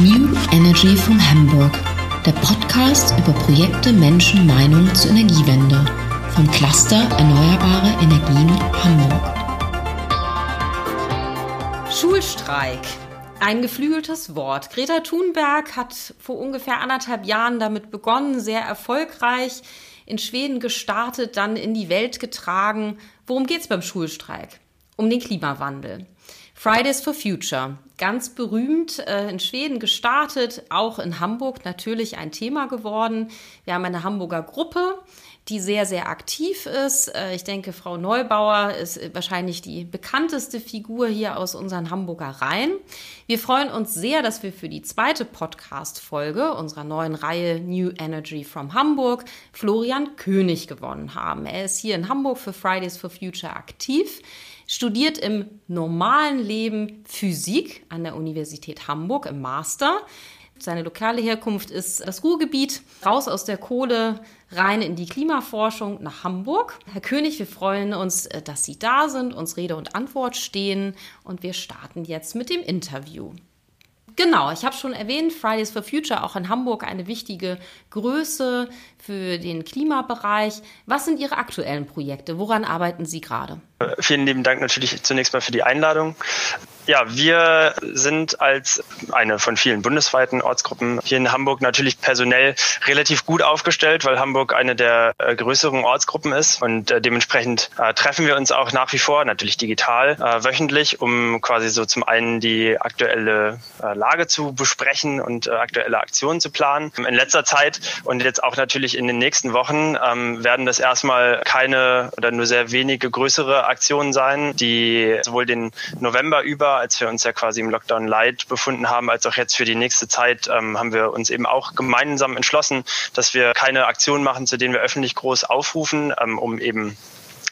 New Energy von Hamburg, der Podcast über Projekte, Menschen, Meinungen zur Energiewende vom Cluster Erneuerbare Energien Hamburg. Schulstreik. Ein geflügeltes Wort. Greta Thunberg hat vor ungefähr anderthalb Jahren damit begonnen, sehr erfolgreich in Schweden gestartet, dann in die Welt getragen. Worum geht es beim Schulstreik? Um den Klimawandel. Fridays for Future, ganz berühmt äh, in Schweden gestartet, auch in Hamburg natürlich ein Thema geworden. Wir haben eine Hamburger Gruppe, die sehr, sehr aktiv ist. Äh, ich denke, Frau Neubauer ist wahrscheinlich die bekannteste Figur hier aus unseren Hamburger Reihen. Wir freuen uns sehr, dass wir für die zweite Podcast-Folge unserer neuen Reihe New Energy from Hamburg Florian König gewonnen haben. Er ist hier in Hamburg für Fridays for Future aktiv studiert im normalen Leben Physik an der Universität Hamburg im Master. Seine lokale Herkunft ist das Ruhrgebiet, raus aus der Kohle, rein in die Klimaforschung nach Hamburg. Herr König, wir freuen uns, dass Sie da sind, uns Rede und Antwort stehen und wir starten jetzt mit dem Interview. Genau, ich habe schon erwähnt, Fridays for Future auch in Hamburg eine wichtige Größe für den Klimabereich. Was sind Ihre aktuellen Projekte? Woran arbeiten Sie gerade? Vielen lieben Dank natürlich zunächst mal für die Einladung. Ja, wir sind als eine von vielen bundesweiten Ortsgruppen hier in Hamburg natürlich personell relativ gut aufgestellt, weil Hamburg eine der äh, größeren Ortsgruppen ist und äh, dementsprechend äh, treffen wir uns auch nach wie vor, natürlich digital, wöchentlich, um quasi so zum einen die aktuelle Lage zu besprechen und aktuelle Aktionen zu planen. In letzter Zeit und jetzt auch natürlich in den nächsten Wochen ähm, werden das erstmal keine oder nur sehr wenige größere Aktionen sein, die sowohl den November über, als wir uns ja quasi im Lockdown Light befunden haben, als auch jetzt für die nächste Zeit, ähm, haben wir uns eben auch gemeinsam entschlossen, dass wir keine Aktionen machen, zu denen wir öffentlich groß aufrufen, ähm, um eben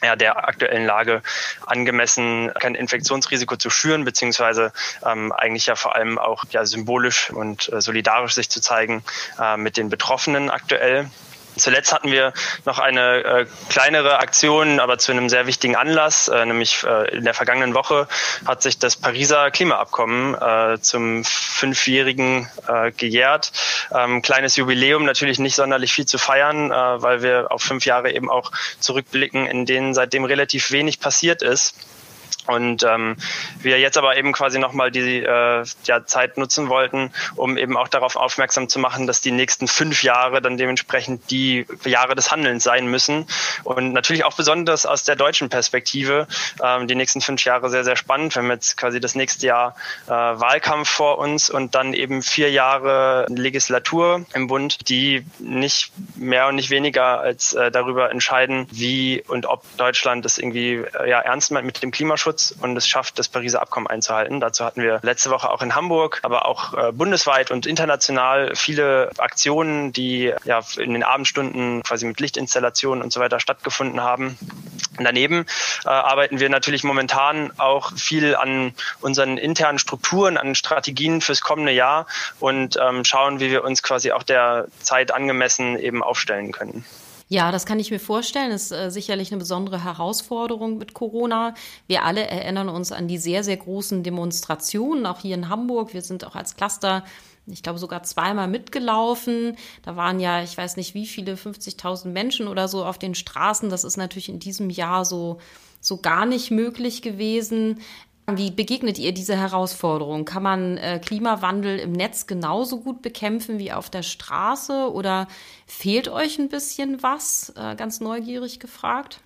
ja, der aktuellen Lage angemessen kein Infektionsrisiko zu schüren, beziehungsweise ähm, eigentlich ja vor allem auch ja, symbolisch und äh, solidarisch sich zu zeigen äh, mit den Betroffenen aktuell. Zuletzt hatten wir noch eine äh, kleinere Aktion, aber zu einem sehr wichtigen Anlass, äh, nämlich äh, in der vergangenen Woche hat sich das Pariser Klimaabkommen äh, zum fünfjährigen äh, gejährt. Ähm, kleines Jubiläum, natürlich nicht sonderlich viel zu feiern, äh, weil wir auf fünf Jahre eben auch zurückblicken, in denen seitdem relativ wenig passiert ist. Und ähm, wir jetzt aber eben quasi nochmal die äh, ja, Zeit nutzen wollten, um eben auch darauf aufmerksam zu machen, dass die nächsten fünf Jahre dann dementsprechend die Jahre des Handelns sein müssen. Und natürlich auch besonders aus der deutschen Perspektive ähm, die nächsten fünf Jahre sehr, sehr spannend. Wir haben jetzt quasi das nächste Jahr äh, Wahlkampf vor uns und dann eben vier Jahre Legislatur im Bund, die nicht mehr und nicht weniger als äh, darüber entscheiden, wie und ob Deutschland das irgendwie äh, ja, ernst meint mit dem Klimaschutz Klimaschutz und es schafft, das Pariser Abkommen einzuhalten. Dazu hatten wir letzte Woche auch in Hamburg, aber auch äh, bundesweit und international viele Aktionen, die ja in den Abendstunden quasi mit Lichtinstallationen und so weiter stattgefunden haben. Daneben äh, arbeiten wir natürlich momentan auch viel an unseren internen Strukturen, an Strategien fürs kommende Jahr und ähm, schauen, wie wir uns quasi auch der Zeit angemessen eben aufstellen können. Ja, das kann ich mir vorstellen. Das ist äh, sicherlich eine besondere Herausforderung mit Corona. Wir alle erinnern uns an die sehr, sehr großen Demonstrationen, auch hier in Hamburg. Wir sind auch als Cluster ich glaube sogar zweimal mitgelaufen. Da waren ja, ich weiß nicht wie viele, 50.000 Menschen oder so auf den Straßen. Das ist natürlich in diesem Jahr so, so gar nicht möglich gewesen. Wie begegnet ihr diese Herausforderung? Kann man äh, Klimawandel im Netz genauso gut bekämpfen wie auf der Straße oder fehlt euch ein bisschen was? Äh, ganz neugierig gefragt.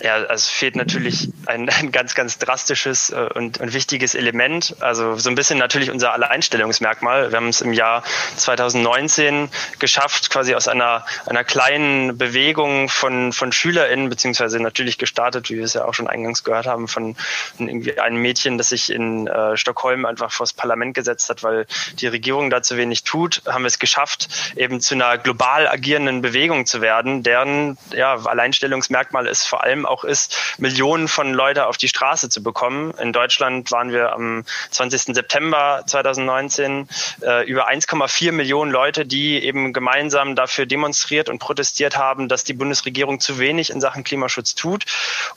Ja, also es fehlt natürlich ein, ein ganz, ganz drastisches äh, und, und wichtiges Element. Also so ein bisschen natürlich unser Alleinstellungsmerkmal. Wir haben es im Jahr 2019 geschafft, quasi aus einer, einer kleinen Bewegung von, von SchülerInnen, beziehungsweise natürlich gestartet, wie wir es ja auch schon eingangs gehört haben, von irgendwie einem Mädchen, das sich in äh, Stockholm einfach vors Parlament gesetzt hat, weil die Regierung da zu wenig tut, haben wir es geschafft, eben zu einer global agierenden Bewegung zu werden, deren ja, Alleinstellungsmerkmal ist vor vor allem auch ist, Millionen von Leute auf die Straße zu bekommen. In Deutschland waren wir am 20. September 2019 äh, über 1,4 Millionen Leute, die eben gemeinsam dafür demonstriert und protestiert haben, dass die Bundesregierung zu wenig in Sachen Klimaschutz tut.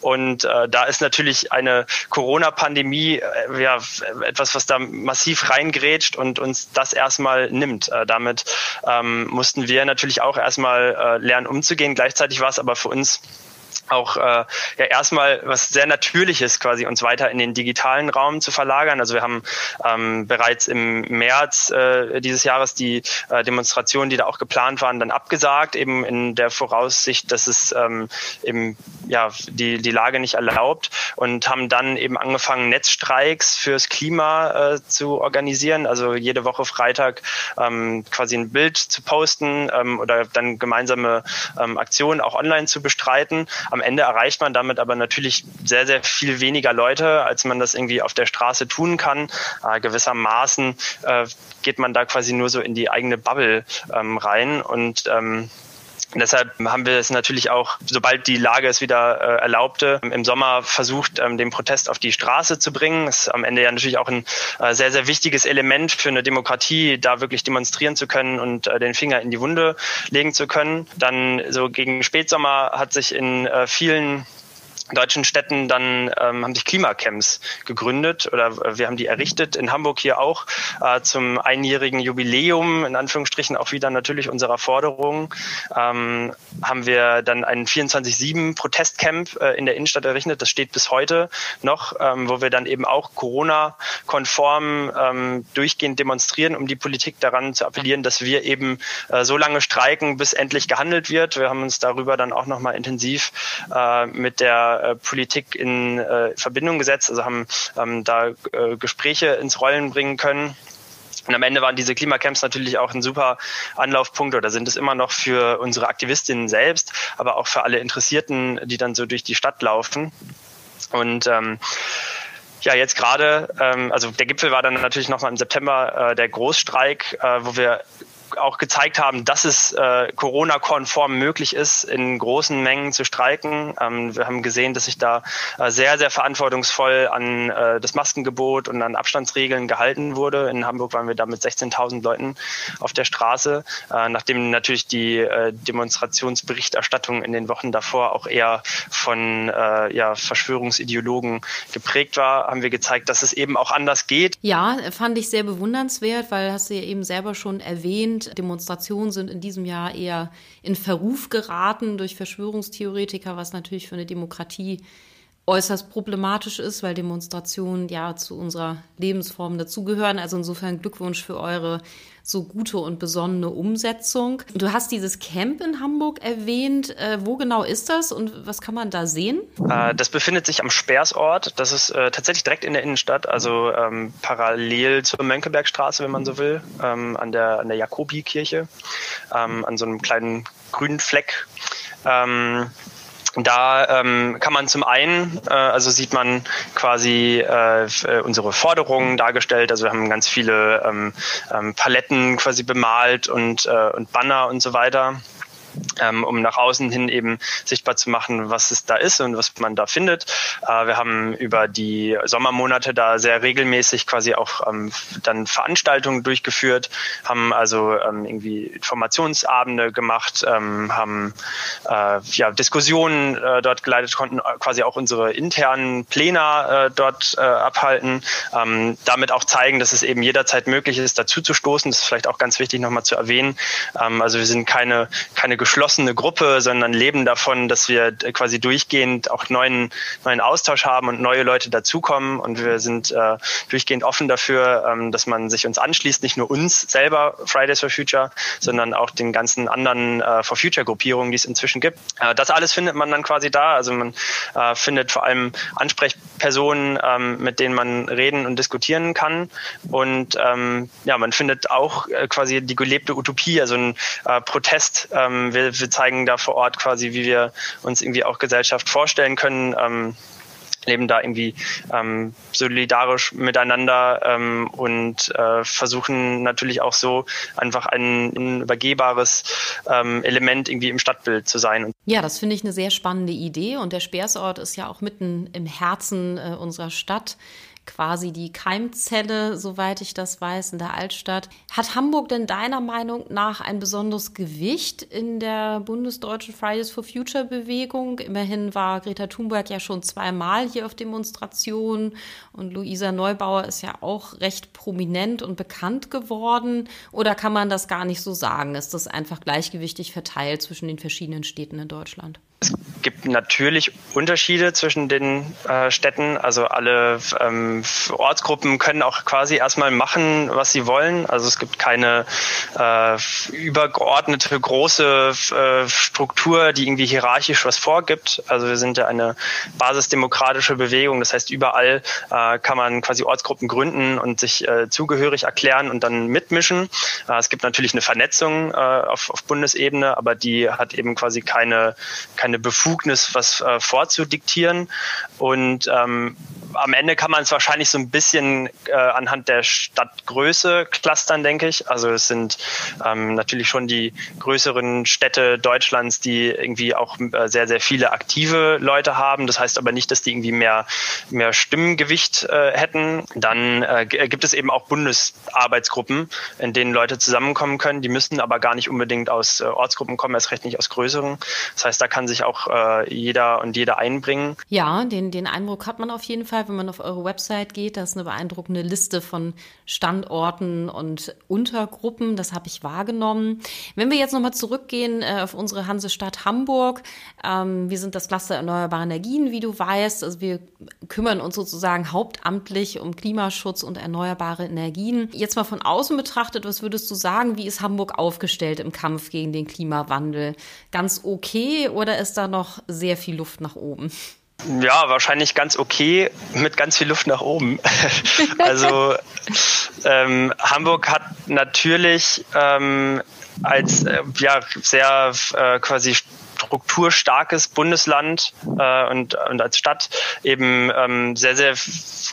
Und äh, da ist natürlich eine Corona-Pandemie äh, ja, etwas, was da massiv reingrätscht und uns das erstmal nimmt. Äh, damit ähm, mussten wir natürlich auch erstmal äh, lernen umzugehen. Gleichzeitig war es aber für uns auch äh, ja erstmal was sehr Natürliches quasi uns weiter in den digitalen Raum zu verlagern. Also wir haben ähm, bereits im März äh, dieses Jahres die äh, Demonstrationen, die da auch geplant waren, dann abgesagt, eben in der Voraussicht, dass es ähm, eben ja die die Lage nicht erlaubt und haben dann eben angefangen Netzstreiks fürs Klima äh, zu organisieren. Also jede Woche Freitag ähm, quasi ein Bild zu posten ähm, oder dann gemeinsame ähm, Aktionen auch online zu bestreiten. Am Ende erreicht man damit aber natürlich sehr, sehr viel weniger Leute, als man das irgendwie auf der Straße tun kann. Äh, gewissermaßen äh, geht man da quasi nur so in die eigene Bubble ähm, rein und ähm, Deshalb haben wir es natürlich auch, sobald die Lage es wieder äh, erlaubte, im Sommer versucht, ähm, den Protest auf die Straße zu bringen. Das ist am Ende ja natürlich auch ein äh, sehr, sehr wichtiges Element für eine Demokratie, da wirklich demonstrieren zu können und äh, den Finger in die Wunde legen zu können. Dann so gegen Spätsommer hat sich in äh, vielen deutschen Städten dann ähm, haben sich Klimacamps gegründet oder wir haben die errichtet. In Hamburg hier auch äh, zum einjährigen Jubiläum, in Anführungsstrichen auch wieder natürlich unserer Forderung, ähm, haben wir dann ein 24-7 Protestcamp äh, in der Innenstadt errichtet. Das steht bis heute noch, ähm, wo wir dann eben auch Corona-konform ähm, durchgehend demonstrieren, um die Politik daran zu appellieren, dass wir eben äh, so lange streiken, bis endlich gehandelt wird. Wir haben uns darüber dann auch nochmal intensiv äh, mit der äh, Politik in äh, Verbindung gesetzt, also haben ähm, da äh, Gespräche ins Rollen bringen können. Und am Ende waren diese Klimacamps natürlich auch ein super Anlaufpunkt oder sind es immer noch für unsere Aktivistinnen selbst, aber auch für alle Interessierten, die dann so durch die Stadt laufen. Und ähm, ja, jetzt gerade, ähm, also der Gipfel war dann natürlich nochmal im September äh, der Großstreik, äh, wo wir auch gezeigt haben, dass es äh, Corona-konform möglich ist, in großen Mengen zu streiken. Ähm, wir haben gesehen, dass sich da äh, sehr, sehr verantwortungsvoll an äh, das Maskengebot und an Abstandsregeln gehalten wurde. In Hamburg waren wir da mit 16.000 Leuten auf der Straße, äh, nachdem natürlich die äh, Demonstrationsberichterstattung in den Wochen davor auch eher von äh, ja, Verschwörungsideologen geprägt war, haben wir gezeigt, dass es eben auch anders geht. Ja, fand ich sehr bewundernswert, weil hast du ja eben selber schon erwähnt, Demonstrationen sind in diesem Jahr eher in Verruf geraten durch Verschwörungstheoretiker, was natürlich für eine Demokratie äußerst problematisch ist, weil Demonstrationen ja zu unserer Lebensform dazugehören. Also insofern Glückwunsch für eure so gute und besonnene Umsetzung. Du hast dieses Camp in Hamburg erwähnt. Äh, wo genau ist das und was kann man da sehen? Äh, das befindet sich am Speersort. Das ist äh, tatsächlich direkt in der Innenstadt, also ähm, parallel zur Mönckebergstraße, wenn man so will, ähm, an der, an der Jakobikirche, ähm, an so einem kleinen grünen Fleck. Da ähm, kann man zum einen, äh, also sieht man quasi äh, äh, unsere Forderungen dargestellt. Also wir haben ganz viele ähm, ähm, Paletten quasi bemalt und, äh, und Banner und so weiter um nach außen hin eben sichtbar zu machen, was es da ist und was man da findet. Äh, wir haben über die Sommermonate da sehr regelmäßig quasi auch ähm, dann Veranstaltungen durchgeführt, haben also ähm, irgendwie Informationsabende gemacht, ähm, haben äh, ja, Diskussionen äh, dort geleitet, konnten quasi auch unsere internen Pläne dort abhalten, ähm, damit auch zeigen, dass es eben jederzeit möglich ist, dazu zu stoßen. Das ist vielleicht auch ganz wichtig nochmal zu erwähnen. Ähm, also wir sind keine, keine geschlossene Gruppe, sondern leben davon, dass wir quasi durchgehend auch neuen, neuen Austausch haben und neue Leute dazukommen. Und wir sind äh, durchgehend offen dafür, ähm, dass man sich uns anschließt, nicht nur uns selber, Fridays for Future, sondern auch den ganzen anderen äh, For Future Gruppierungen, die es inzwischen gibt. Äh, das alles findet man dann quasi da. Also man äh, findet vor allem Ansprechpersonen, ähm, mit denen man reden und diskutieren kann. Und ähm, ja, man findet auch äh, quasi die gelebte Utopie, also ein äh, Protest, ähm, wir, wir zeigen da vor Ort quasi, wie wir uns irgendwie auch Gesellschaft vorstellen können. Ähm, leben da irgendwie ähm, solidarisch miteinander ähm, und äh, versuchen natürlich auch so einfach ein unübergehbares ähm, Element irgendwie im Stadtbild zu sein. Ja, das finde ich eine sehr spannende Idee und der Speersort ist ja auch mitten im Herzen äh, unserer Stadt quasi die Keimzelle, soweit ich das weiß, in der Altstadt. Hat Hamburg denn deiner Meinung nach ein besonderes Gewicht in der bundesdeutschen Fridays for Future Bewegung? Immerhin war Greta Thunberg ja schon zweimal hier auf Demonstrationen und Luisa Neubauer ist ja auch recht prominent und bekannt geworden. Oder kann man das gar nicht so sagen? Ist das einfach gleichgewichtig verteilt zwischen den verschiedenen Städten in Deutschland? Es gibt natürlich Unterschiede zwischen den äh, Städten. Also alle ähm, Ortsgruppen können auch quasi erstmal machen, was sie wollen. Also es gibt keine äh, übergeordnete große äh, Struktur, die irgendwie hierarchisch was vorgibt. Also wir sind ja eine basisdemokratische Bewegung. Das heißt, überall äh, kann man quasi Ortsgruppen gründen und sich äh, zugehörig erklären und dann mitmischen. Äh, es gibt natürlich eine Vernetzung auf, auf Bundesebene, aber die hat eben quasi keine, keine keine Befugnis, was äh, vorzudiktieren. Und ähm, am Ende kann man es wahrscheinlich so ein bisschen äh, anhand der Stadtgröße clustern, denke ich. Also es sind ähm, natürlich schon die größeren Städte Deutschlands, die irgendwie auch äh, sehr, sehr viele aktive Leute haben. Das heißt aber nicht, dass die irgendwie mehr, mehr Stimmengewicht äh, hätten. Dann äh, gibt es eben auch Bundesarbeitsgruppen, in denen Leute zusammenkommen können. Die müssten aber gar nicht unbedingt aus äh, Ortsgruppen kommen, erst recht nicht aus größeren. Das heißt, da kann sich auch äh, jeder und jeder einbringen. Ja, den, den Eindruck hat man auf jeden Fall. Fall, wenn man auf eure Website geht, da ist eine beeindruckende Liste von Standorten und Untergruppen. Das habe ich wahrgenommen. Wenn wir jetzt nochmal zurückgehen äh, auf unsere Hansestadt Hamburg, ähm, wir sind das Cluster Erneuerbare Energien, wie du weißt. Also wir kümmern uns sozusagen hauptamtlich um Klimaschutz und erneuerbare Energien. Jetzt mal von außen betrachtet, was würdest du sagen, wie ist Hamburg aufgestellt im Kampf gegen den Klimawandel? Ganz okay oder ist da noch sehr viel Luft nach oben? Ja, wahrscheinlich ganz okay mit ganz viel Luft nach oben. also ähm, Hamburg hat natürlich ähm, als äh, ja sehr äh, quasi strukturstarkes Bundesland äh, und, und als Stadt eben ähm, sehr, sehr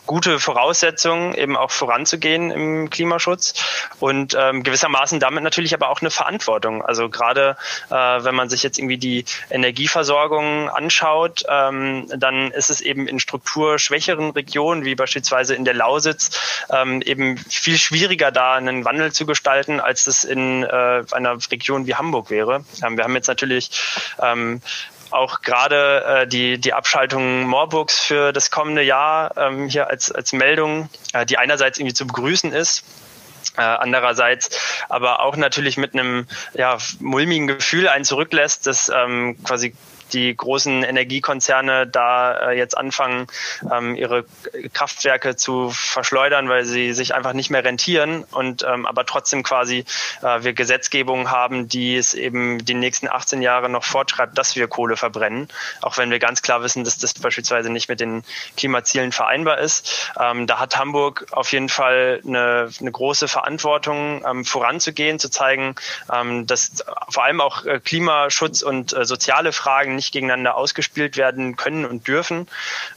gute Voraussetzungen, eben auch voranzugehen im Klimaschutz und ähm, gewissermaßen damit natürlich aber auch eine Verantwortung. Also gerade äh, wenn man sich jetzt irgendwie die Energieversorgung anschaut, ähm, dann ist es eben in strukturschwächeren Regionen, wie beispielsweise in der Lausitz, ähm, eben viel schwieriger, da einen Wandel zu gestalten, als das in äh, einer Region wie Hamburg wäre. Ähm, wir haben jetzt natürlich ähm, auch gerade äh, die, die Abschaltung Moorburgs für das kommende Jahr ähm, hier als, als Meldung, äh, die einerseits irgendwie zu begrüßen ist, äh, andererseits aber auch natürlich mit einem ja, mulmigen Gefühl einen zurücklässt, dass ähm, quasi die großen Energiekonzerne da äh, jetzt anfangen, ähm, ihre Kraftwerke zu verschleudern, weil sie sich einfach nicht mehr rentieren und ähm, aber trotzdem quasi äh, wir Gesetzgebungen haben, die es eben die nächsten 18 Jahre noch fortschreibt, dass wir Kohle verbrennen, auch wenn wir ganz klar wissen, dass das beispielsweise nicht mit den Klimazielen vereinbar ist. Ähm, da hat Hamburg auf jeden Fall eine, eine große Verantwortung, ähm, voranzugehen, zu zeigen, ähm, dass vor allem auch äh, Klimaschutz und äh, soziale Fragen nicht gegeneinander ausgespielt werden können und dürfen,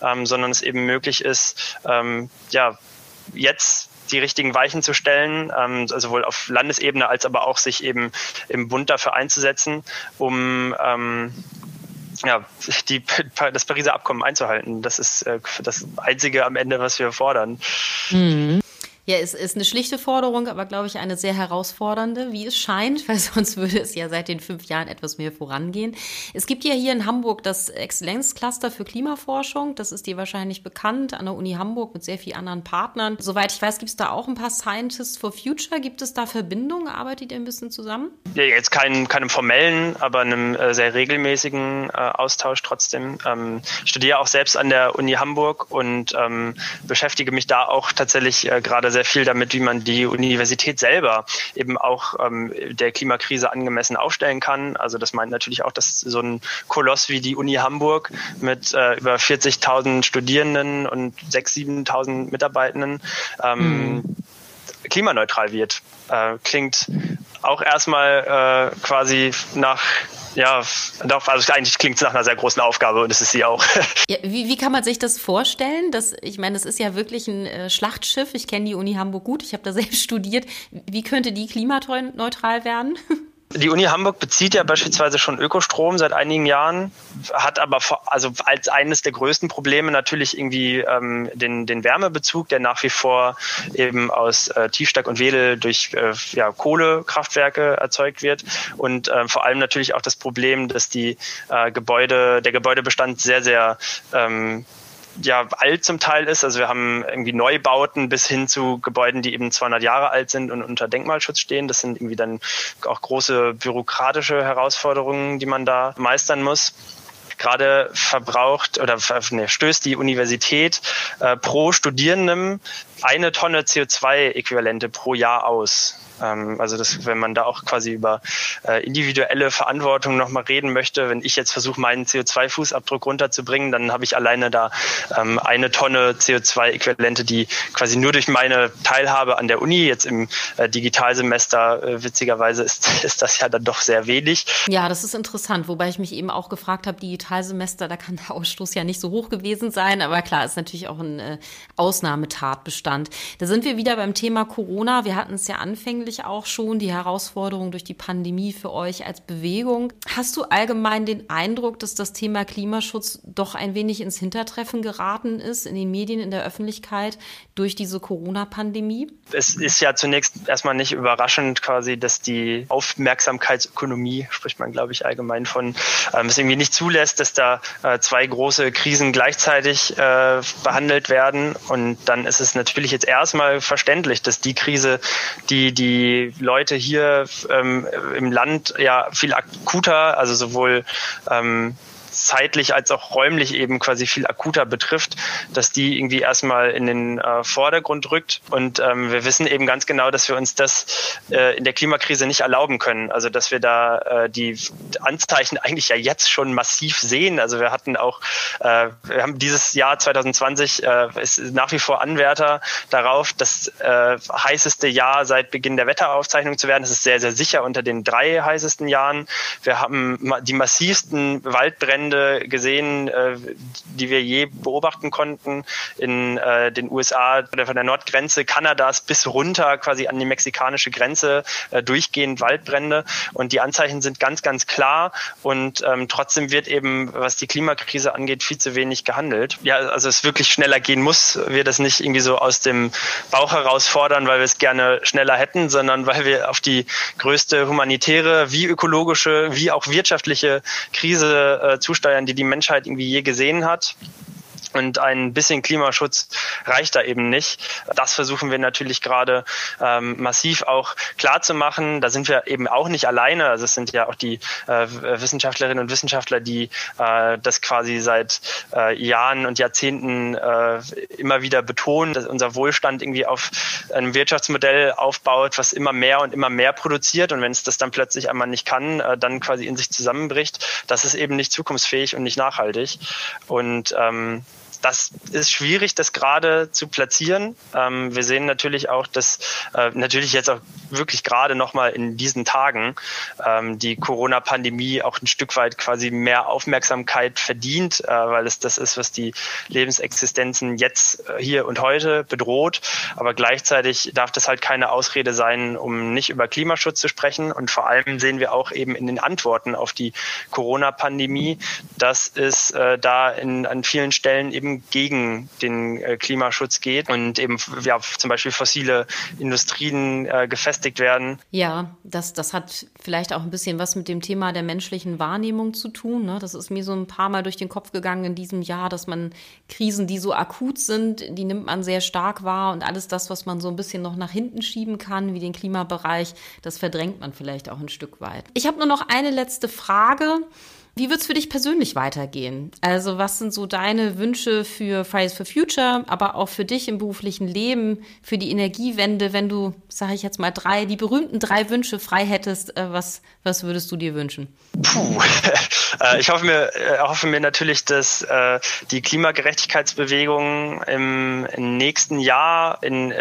ähm, sondern es eben möglich ist, ähm, ja, jetzt die richtigen Weichen zu stellen, ähm, sowohl auf Landesebene als aber auch sich eben im Bund dafür einzusetzen, um ähm, ja, die, das Pariser Abkommen einzuhalten. Das ist äh, das Einzige am Ende, was wir fordern. Mhm. Ja, es ist eine schlichte Forderung, aber glaube ich eine sehr herausfordernde, wie es scheint, weil sonst würde es ja seit den fünf Jahren etwas mehr vorangehen. Es gibt ja hier in Hamburg das Exzellenzcluster für Klimaforschung. Das ist dir wahrscheinlich bekannt an der Uni Hamburg mit sehr vielen anderen Partnern. Soweit ich weiß, gibt es da auch ein paar Scientists for Future. Gibt es da Verbindungen? Arbeitet ihr ein bisschen zusammen? Ja, jetzt keinem, keinem formellen, aber einem äh, sehr regelmäßigen äh, Austausch trotzdem. Ähm, ich studiere auch selbst an der Uni Hamburg und ähm, beschäftige mich da auch tatsächlich äh, gerade sehr viel damit, wie man die Universität selber eben auch ähm, der Klimakrise angemessen aufstellen kann. Also das meint natürlich auch, dass so ein Koloss wie die Uni Hamburg mit äh, über 40.000 Studierenden und 6.000, 7.000 Mitarbeitenden ähm, mhm. klimaneutral wird. Äh, klingt auch erstmal äh, quasi nach Ja, doch, also eigentlich klingt es nach einer sehr großen Aufgabe und es ist sie auch. Ja, wie, wie kann man sich das vorstellen? Das, ich meine, es ist ja wirklich ein äh, Schlachtschiff. Ich kenne die Uni Hamburg gut, ich habe da selbst studiert. Wie könnte die klimaneutral werden? Die Uni Hamburg bezieht ja beispielsweise schon Ökostrom seit einigen Jahren, hat aber also als eines der größten Probleme natürlich irgendwie ähm, den, den Wärmebezug, der nach wie vor eben aus äh, Tiefstack und Wedel durch äh, ja, Kohlekraftwerke erzeugt wird. Und äh, vor allem natürlich auch das Problem, dass die äh, Gebäude, der Gebäudebestand sehr, sehr ähm, ja alt zum Teil ist. Also wir haben irgendwie Neubauten bis hin zu Gebäuden, die eben 200 Jahre alt sind und unter Denkmalschutz stehen. Das sind irgendwie dann auch große bürokratische Herausforderungen, die man da meistern muss gerade verbraucht oder ne, stößt die Universität äh, pro Studierendem eine Tonne CO2-Äquivalente pro Jahr aus. Ähm, also das, wenn man da auch quasi über äh, individuelle Verantwortung nochmal reden möchte, wenn ich jetzt versuche, meinen CO2-Fußabdruck runterzubringen, dann habe ich alleine da ähm, eine Tonne CO2-Äquivalente, die quasi nur durch meine Teilhabe an der Uni, jetzt im äh, Digitalsemester, äh, witzigerweise ist, ist das ja dann doch sehr wenig. Ja, das ist interessant, wobei ich mich eben auch gefragt habe, Digitalsemester, da kann der Ausstoß ja nicht so hoch gewesen sein, aber klar, ist natürlich auch ein äh, Ausnahmetatbestand. Da sind wir wieder beim Thema Corona. Wir hatten es ja anfänglich auch schon die Herausforderung durch die Pandemie für euch als Bewegung. Hast du allgemein den Eindruck, dass das Thema Klimaschutz doch ein wenig ins Hintertreffen geraten ist in den Medien, in der Öffentlichkeit durch diese Corona-Pandemie? Es ist ja zunächst erstmal nicht überraschend quasi, dass die Aufmerksamkeitsökonomie, spricht man glaube ich allgemein von, ähm, es irgendwie nicht zulässt, dass da äh, zwei große Krisen gleichzeitig äh, behandelt werden. Und dann ist es natürlich jetzt erstmal verständlich, dass die Krise, die die die Leute hier ähm, im Land ja viel akuter, also sowohl ähm, zeitlich als auch räumlich eben quasi viel akuter betrifft, dass die irgendwie erstmal in den äh, Vordergrund rückt. Und ähm, wir wissen eben ganz genau, dass wir uns das äh, in der Klimakrise nicht erlauben können. Also dass wir da äh, die Anzeichen eigentlich ja jetzt schon massiv sehen. Also wir hatten auch, äh, wir haben dieses Jahr 2020 äh, ist nach wie vor Anwärter darauf, das äh, heißeste Jahr seit Beginn der Wetteraufzeichnung zu werden. Das ist sehr, sehr sicher unter den drei heißesten Jahren. Wir haben die massivsten Waldbrände Waldbrände gesehen, äh, die wir je beobachten konnten in äh, den USA von der Nordgrenze Kanadas bis runter quasi an die mexikanische Grenze äh, durchgehend Waldbrände. Und die Anzeichen sind ganz, ganz klar. Und ähm, trotzdem wird eben, was die Klimakrise angeht, viel zu wenig gehandelt. Ja, also es wirklich schneller gehen muss, wir das nicht irgendwie so aus dem Bauch herausfordern, weil wir es gerne schneller hätten, sondern weil wir auf die größte humanitäre wie ökologische wie auch wirtschaftliche Krise äh, zusteuern, die die Menschheit irgendwie je gesehen hat. Und ein bisschen Klimaschutz reicht da eben nicht. Das versuchen wir natürlich gerade ähm, massiv auch klar zu machen. Da sind wir eben auch nicht alleine. Also es sind ja auch die äh, Wissenschaftlerinnen und Wissenschaftler, die äh, das quasi seit äh, Jahren und Jahrzehnten äh, immer wieder betonen, dass unser Wohlstand irgendwie auf einem Wirtschaftsmodell aufbaut, was immer mehr und immer mehr produziert. Und wenn es das dann plötzlich einmal nicht kann, äh, dann quasi in sich zusammenbricht, das ist eben nicht zukunftsfähig und nicht nachhaltig. Und ähm, das ist schwierig, das gerade zu platzieren. Ähm, wir sehen natürlich auch, dass äh, natürlich jetzt auch wirklich gerade nochmal in diesen Tagen ähm, die Corona-Pandemie auch ein Stück weit quasi mehr Aufmerksamkeit verdient, äh, weil es das ist, was die Lebensexistenzen jetzt äh, hier und heute bedroht. Aber gleichzeitig darf das halt keine Ausrede sein, um nicht über Klimaschutz zu sprechen. Und vor allem sehen wir auch eben in den Antworten auf die Corona-Pandemie, dass es äh, da in, an vielen Stellen eben gegen den äh, Klimaschutz geht und eben ja, zum Beispiel fossile Industrien äh, gefestigt werden. Ja, das, das hat vielleicht auch ein bisschen was mit dem Thema der menschlichen Wahrnehmung zu tun. Ne? Das ist mir so ein paar Mal durch den Kopf gegangen in diesem Jahr, dass man Krisen, die so akut sind, die nimmt man sehr stark wahr und alles das, was man so ein bisschen noch nach hinten schieben kann, wie den Klimabereich, das verdrängt man vielleicht auch ein Stück weit. Ich habe nur noch eine letzte Frage. Wie wird es für dich persönlich weitergehen? Also was sind so deine Wünsche für Fridays for Future, aber auch für dich im beruflichen Leben, für die Energiewende, wenn du, sage ich jetzt mal, drei, die berühmten drei Wünsche frei hättest, äh, was, was würdest du dir wünschen? Puh. Äh, ich hoffe mir, äh, hoffe mir natürlich, dass die Klimagerechtigkeitsbewegung im, nächsten Jahr in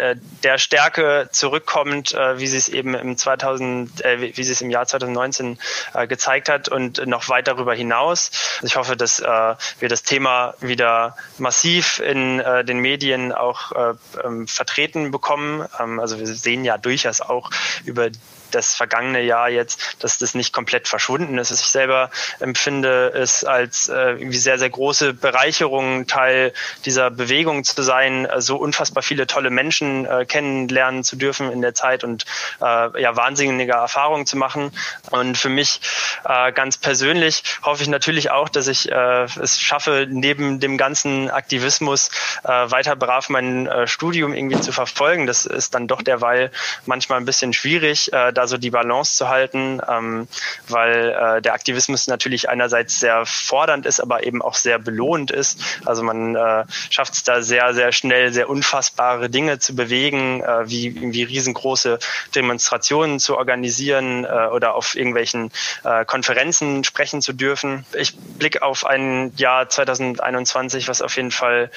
der Stärke zurückkommt, wie sie es eben im 2000, wie sie es im Jahr 2019 gezeigt hat und noch weiter darüber hinaus. Ich hoffe, dass äh, wir das Thema wieder massiv in äh, den Medien auch äh, ähm, vertreten bekommen. Ähm, also wir sehen ja durchaus auch über das vergangene Jahr jetzt, dass das nicht komplett verschwunden ist. Ich selber empfinde, es als äh, wie sehr, sehr große Bereicherung, Teil dieser Bewegung zu sein, äh, so unfassbar viele tolle Menschen äh, kennenlernen zu dürfen in der Zeit und äh, ja, wahnsinnige Erfahrungen zu machen. Und für mich äh, ganz persönlich hoffe ich natürlich auch, dass ich äh, es schaffe, neben dem ganzen Aktivismus äh, weiter brav mein äh, Studium irgendwie zu verfolgen. Das ist dann doch derweil manchmal ein bisschen schwierig. Äh, da so die Balance zu halten, ähm, weil äh, der Aktivismus natürlich einerseits sehr fordernd ist, aber eben auch sehr belohnt ist. Also man äh, schafft es da sehr, sehr schnell, sehr unfassbare Dinge zu bewegen, äh, wie irgendwie riesengroße Demonstrationen zu organisieren äh, oder auf irgendwelchen äh, Konferenzen sprechen zu dürfen. Ich blicke auf ein Jahr 2021, was auf jeden Fall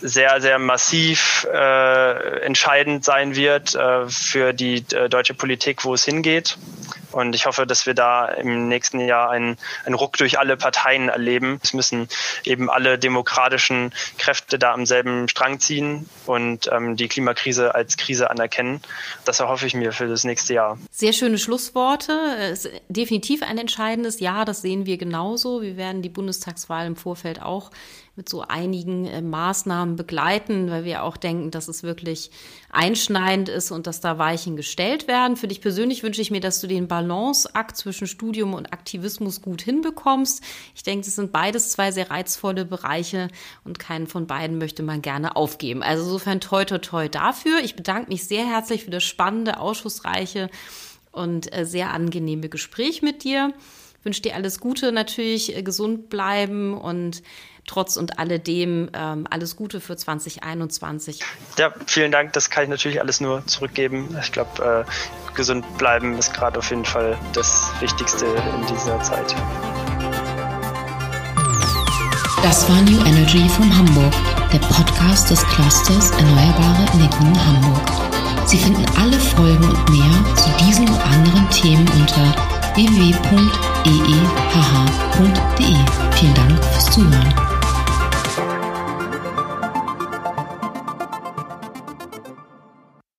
sehr, sehr massiv äh, entscheidend sein wird äh, für die äh, deutsche Politik, wo es hingeht. Und ich hoffe, dass wir da im nächsten Jahr einen, einen Ruck durch alle Parteien erleben. Es müssen eben alle demokratischen Kräfte da am selben Strang ziehen und ähm, die Klimakrise als Krise anerkennen. Das erhoffe ich mir für das nächste Jahr. Sehr schöne Schlussworte. Es ist definitiv ein entscheidendes Jahr. Das sehen wir genauso. Wir werden die Bundestagswahl im Vorfeld auch mit so einigen äh, Maßnahmen begleiten, weil wir auch denken, dass es wirklich einschneidend ist und dass da Weichen gestellt werden. Für dich persönlich wünsche ich mir, dass du den Balanceakt zwischen Studium und Aktivismus gut hinbekommst. Ich denke, es sind beides zwei sehr reizvolle Bereiche und keinen von beiden möchte man gerne aufgeben. Also insofern toi toi toi dafür. Ich bedanke mich sehr herzlich für das spannende, ausschussreiche und äh, sehr angenehme Gespräch mit dir. Ich wünsche dir alles Gute natürlich, äh, gesund bleiben und trotz und alledem ähm, alles Gute für 2021. Ja, vielen Dank. Das kann ich natürlich alles nur zurückgeben. Ich glaube, äh, gesund bleiben ist gerade auf jeden Fall das Wichtigste in dieser Zeit. Das war New Energy von Hamburg, der Podcast des Clusters Erneuerbare Energien Hamburg. Sie finden alle Folgen und mehr zu diesen und anderen Themen unter www.eehh.de. Vielen Dank fürs Zuhören.